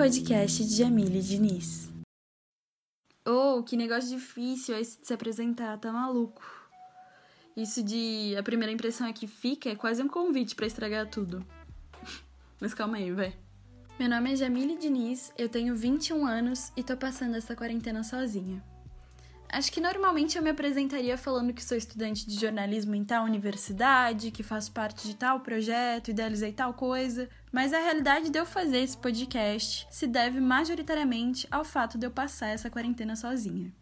podcast de Jamile Diniz. Oh, que negócio difícil esse de se apresentar, tá maluco? Isso de a primeira impressão é que fica é quase um convite para estragar tudo. Mas calma aí, vai. Meu nome é Jamile Diniz, eu tenho 21 anos e tô passando essa quarentena sozinha. Acho que normalmente eu me apresentaria falando que sou estudante de jornalismo em tal universidade, que faço parte de tal projeto, idealizei tal coisa, mas a realidade de eu fazer esse podcast se deve majoritariamente ao fato de eu passar essa quarentena sozinha.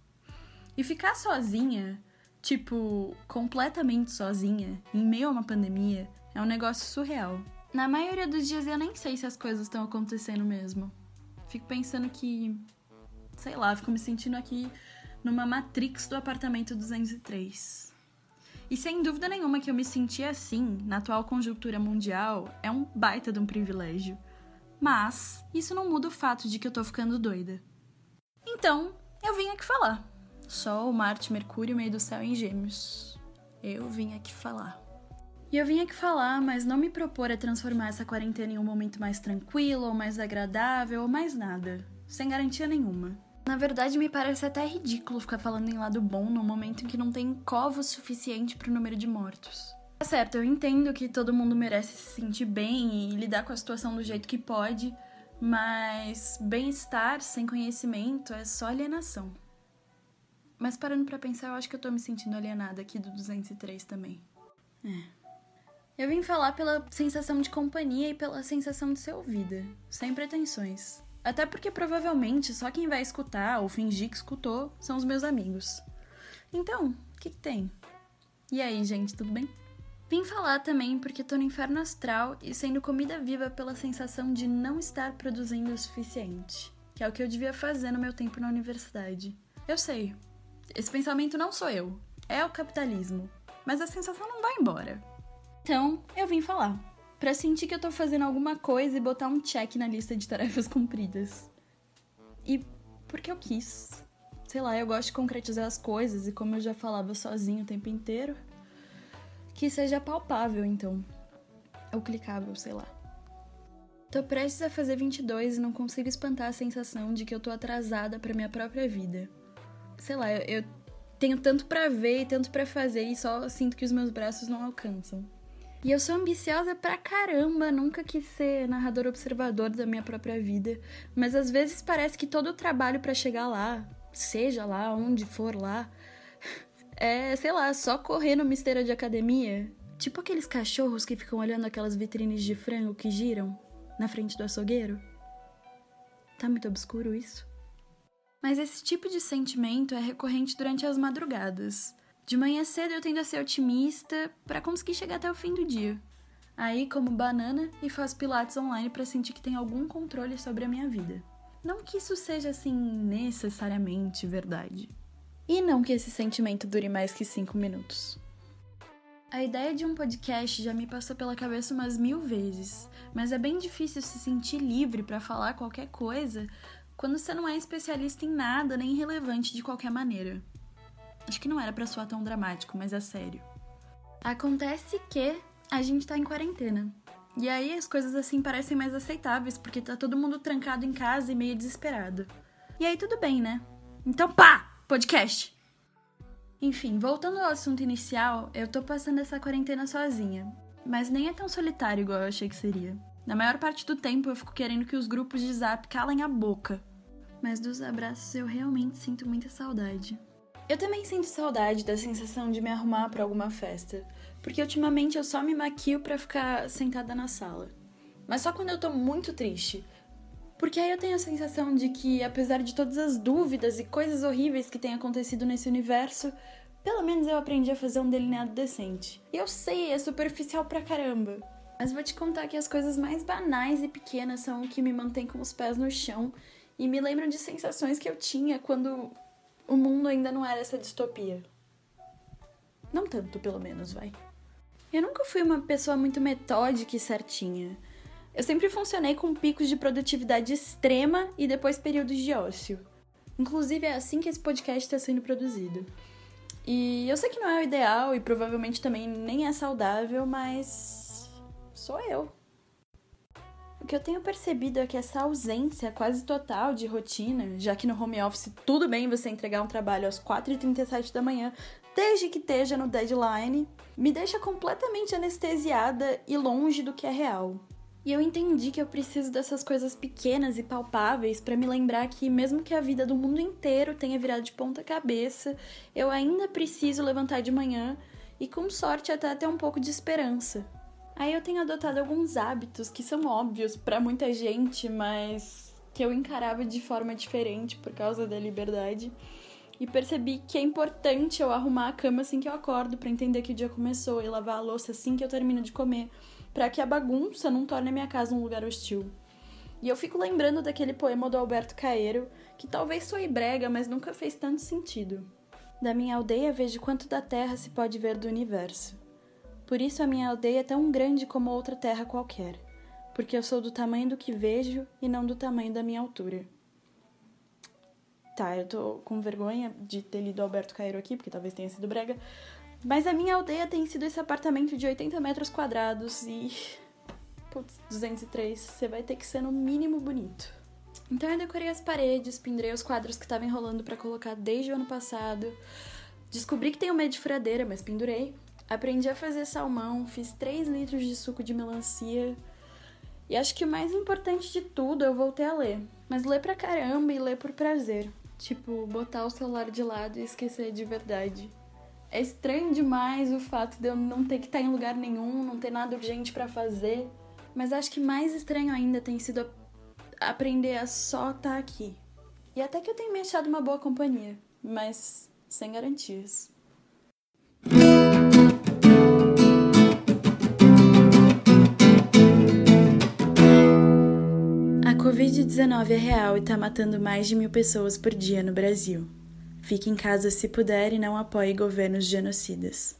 E ficar sozinha, tipo, completamente sozinha, em meio a uma pandemia, é um negócio surreal. Na maioria dos dias eu nem sei se as coisas estão acontecendo mesmo. Fico pensando que. Sei lá, fico me sentindo aqui numa Matrix do apartamento 203. E sem dúvida nenhuma que eu me senti assim, na atual conjuntura mundial, é um baita de um privilégio. Mas isso não muda o fato de que eu tô ficando doida. Então, eu vim aqui falar. Sol, Marte, Mercúrio, meio do céu em Gêmeos. Eu vim aqui falar. E eu vim aqui falar, mas não me propor a transformar essa quarentena em um momento mais tranquilo, ou mais agradável, ou mais nada. Sem garantia nenhuma. Na verdade, me parece até ridículo ficar falando em lado bom num momento em que não tem covo suficiente para o número de mortos. Tá certo, eu entendo que todo mundo merece se sentir bem e lidar com a situação do jeito que pode, mas bem-estar sem conhecimento é só alienação. Mas parando para pensar, eu acho que eu tô me sentindo alienada aqui do 203 também. É. Eu vim falar pela sensação de companhia e pela sensação de ser ouvida, sem pretensões. Até porque provavelmente só quem vai escutar ou fingir que escutou são os meus amigos. Então, o que, que tem? E aí, gente, tudo bem? Vim falar também porque tô no inferno astral e sendo comida viva pela sensação de não estar produzindo o suficiente, que é o que eu devia fazer no meu tempo na universidade. Eu sei, esse pensamento não sou eu, é o capitalismo, mas a sensação não vai embora. Então, eu vim falar para sentir que eu tô fazendo alguma coisa e botar um check na lista de tarefas cumpridas. E porque eu quis. Sei lá, eu gosto de concretizar as coisas e como eu já falava sozinho o tempo inteiro, que seja palpável, então. Ou clicável, sei lá. Tô prestes a fazer 22 e não consigo espantar a sensação de que eu tô atrasada para minha própria vida. Sei lá, eu, eu tenho tanto para ver e tanto para fazer e só sinto que os meus braços não alcançam. E eu sou ambiciosa pra caramba, nunca quis ser narrador observador da minha própria vida, mas às vezes parece que todo o trabalho para chegar lá, seja lá onde for lá, é, sei lá, só correr numa esteira de academia. Tipo aqueles cachorros que ficam olhando aquelas vitrines de frango que giram na frente do açougueiro. Tá muito obscuro isso? Mas esse tipo de sentimento é recorrente durante as madrugadas. De manhã cedo eu tendo a ser otimista para conseguir chegar até o fim do dia. Aí como banana e faço pilates online para sentir que tem algum controle sobre a minha vida. Não que isso seja assim necessariamente verdade. E não que esse sentimento dure mais que 5 minutos. A ideia de um podcast já me passou pela cabeça umas mil vezes, mas é bem difícil se sentir livre para falar qualquer coisa quando você não é especialista em nada nem relevante de qualquer maneira. Acho que não era para soar tão dramático, mas é sério. Acontece que a gente tá em quarentena. E aí as coisas assim parecem mais aceitáveis, porque tá todo mundo trancado em casa e meio desesperado. E aí tudo bem, né? Então pá! Podcast! Enfim, voltando ao assunto inicial, eu tô passando essa quarentena sozinha. Mas nem é tão solitário igual eu achei que seria. Na maior parte do tempo eu fico querendo que os grupos de zap calem a boca. Mas dos abraços eu realmente sinto muita saudade. Eu também sinto saudade da sensação de me arrumar para alguma festa, porque ultimamente eu só me maquio para ficar sentada na sala. Mas só quando eu tô muito triste. Porque aí eu tenho a sensação de que, apesar de todas as dúvidas e coisas horríveis que têm acontecido nesse universo, pelo menos eu aprendi a fazer um delineado decente. E eu sei, é superficial pra caramba. Mas vou te contar que as coisas mais banais e pequenas são o que me mantém com os pés no chão e me lembram de sensações que eu tinha quando o mundo ainda não era essa distopia. Não tanto, pelo menos, vai. Eu nunca fui uma pessoa muito metódica e certinha. Eu sempre funcionei com picos de produtividade extrema e depois períodos de ócio. Inclusive, é assim que esse podcast está sendo produzido. E eu sei que não é o ideal e provavelmente também nem é saudável, mas sou eu. Que eu tenho percebido é que essa ausência quase total de rotina, já que no home office tudo bem você entregar um trabalho às 4h37 da manhã, desde que esteja no deadline, me deixa completamente anestesiada e longe do que é real. E eu entendi que eu preciso dessas coisas pequenas e palpáveis para me lembrar que, mesmo que a vida do mundo inteiro tenha virado de ponta cabeça, eu ainda preciso levantar de manhã e, com sorte, até ter um pouco de esperança. Aí eu tenho adotado alguns hábitos que são óbvios para muita gente, mas que eu encarava de forma diferente por causa da liberdade. E percebi que é importante eu arrumar a cama assim que eu acordo para entender que o dia começou e lavar a louça assim que eu termino de comer para que a bagunça não torne a minha casa um lugar hostil. E eu fico lembrando daquele poema do Alberto Caeiro, que talvez soe brega, mas nunca fez tanto sentido. Da minha aldeia vejo quanto da terra se pode ver do universo. Por isso a minha aldeia é tão grande como outra terra qualquer, porque eu sou do tamanho do que vejo e não do tamanho da minha altura. Tá, eu tô com vergonha de ter lido Alberto Caeiro aqui, porque talvez tenha sido brega, mas a minha aldeia tem sido esse apartamento de 80 metros quadrados e. Putz, 203. Você vai ter que ser no mínimo bonito. Então eu decorei as paredes, pendurei os quadros que estavam enrolando para colocar desde o ano passado. Descobri que tem uma de furadeira, mas pendurei. Aprendi a fazer salmão, fiz 3 litros de suco de melancia. E acho que o mais importante de tudo eu voltei a ler. Mas ler pra caramba e ler por prazer. Tipo, botar o celular de lado e esquecer de verdade. É estranho demais o fato de eu não ter que estar em lugar nenhum, não ter nada urgente para fazer. Mas acho que mais estranho ainda tem sido aprender a só estar tá aqui. E até que eu tenho me achado uma boa companhia, mas sem garantias. Covid-19 é real e está matando mais de mil pessoas por dia no Brasil. Fique em casa se puder e não apoie governos genocidas.